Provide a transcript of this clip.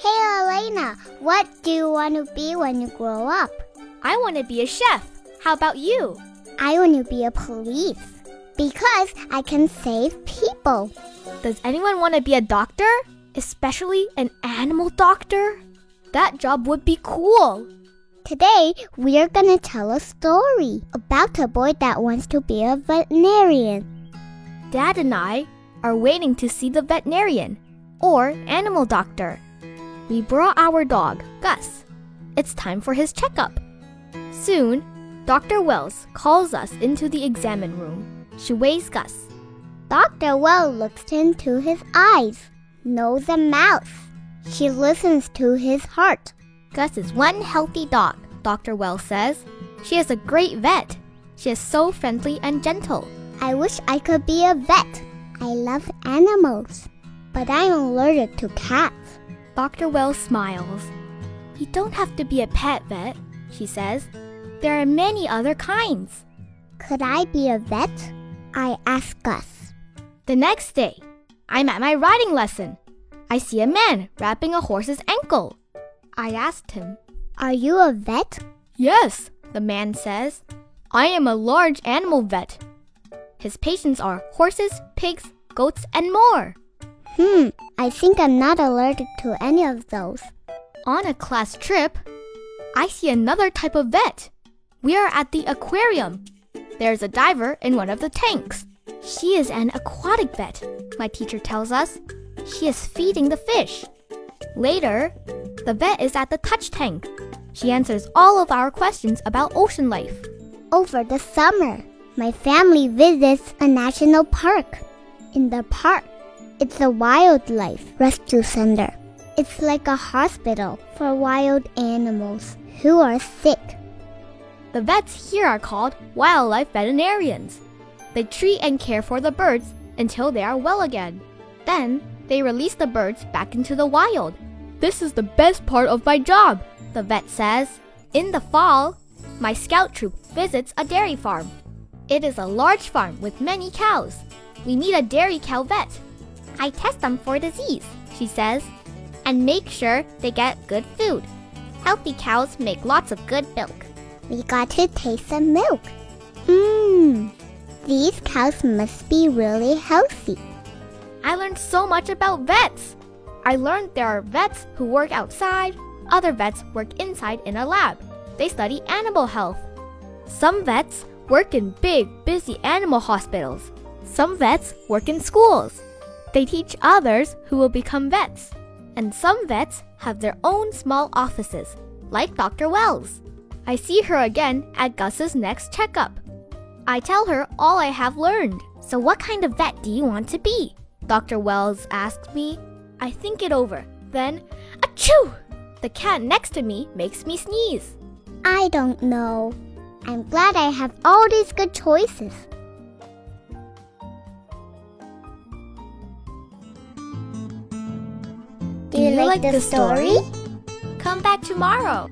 Hey Elena, what do you want to be when you grow up? I want to be a chef. How about you? I want to be a police because I can save people. Does anyone want to be a doctor? Especially an animal doctor? That job would be cool. Today, we are going to tell a story about a boy that wants to be a veterinarian. Dad and I are waiting to see the veterinarian or animal doctor. We brought our dog, Gus. It's time for his checkup. Soon, Dr. Wells calls us into the examine room. She weighs Gus. Dr. Well looks into his eyes, nose, and mouth. She listens to his heart. Gus is one healthy dog, Dr. Wells says. She is a great vet. She is so friendly and gentle. I wish I could be a vet. I love animals, but I'm allergic to cats. Dr. Wells smiles. You don't have to be a pet vet, she says. There are many other kinds. Could I be a vet? I ask Gus. The next day, I'm at my riding lesson. I see a man wrapping a horse's ankle. I asked him, Are you a vet? Yes, the man says. I am a large animal vet. His patients are horses, pigs, goats, and more. Hmm, I think I'm not allergic to any of those. On a class trip, I see another type of vet. We are at the aquarium. There's a diver in one of the tanks. She is an aquatic vet, my teacher tells us. She is feeding the fish. Later, the vet is at the touch tank. She answers all of our questions about ocean life. Over the summer, my family visits a national park. In the park, it's a wildlife rescue center. It's like a hospital for wild animals who are sick. The vets here are called wildlife veterinarians. They treat and care for the birds until they are well again. Then they release the birds back into the wild. This is the best part of my job, the vet says. In the fall, my scout troop visits a dairy farm. It is a large farm with many cows. We meet a dairy cow vet. I test them for disease, she says, and make sure they get good food. Healthy cows make lots of good milk. We got to taste some milk. Mmm, these cows must be really healthy. I learned so much about vets. I learned there are vets who work outside, other vets work inside in a lab. They study animal health. Some vets work in big, busy animal hospitals. Some vets work in schools. They teach others who will become vets. And some vets have their own small offices, like Dr. Wells. I see her again at Gus's next checkup. I tell her all I have learned. So, what kind of vet do you want to be? Dr. Wells asked me. I think it over. Then, achoo! The cat next to me makes me sneeze. I don't know. I'm glad I have all these good choices. Do you, like, the story? Come back tomorrow.